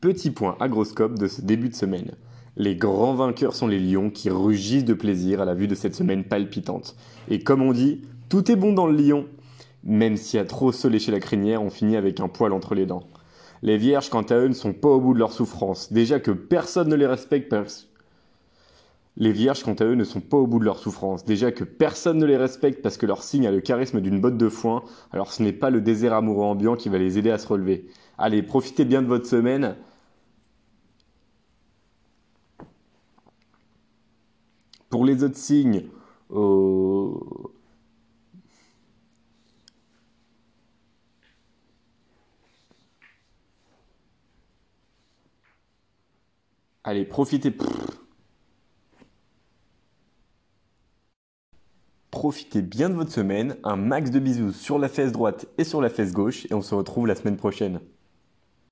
Petit point agroscope de ce début de semaine. Les grands vainqueurs sont les lions qui rugissent de plaisir à la vue de cette semaine palpitante. Et comme on dit, tout est bon dans le lion. Même si à trop se lécher la crinière, on finit avec un poil entre les dents. Les vierges, quant à eux, ne sont pas au bout de leur souffrance. Déjà que personne ne les respecte. Les vierges, quant à eux, ne sont pas au bout de leur souffrance. Déjà que personne ne les respecte parce que leur signe a le charisme d'une botte de foin, alors ce n'est pas le désert amoureux ambiant qui va les aider à se relever. Allez, profitez bien de votre semaine. Pour les autres signes, euh, allez, profitez. Profitez bien de votre semaine, un max de bisous sur la fesse droite et sur la fesse gauche, et on se retrouve la semaine prochaine.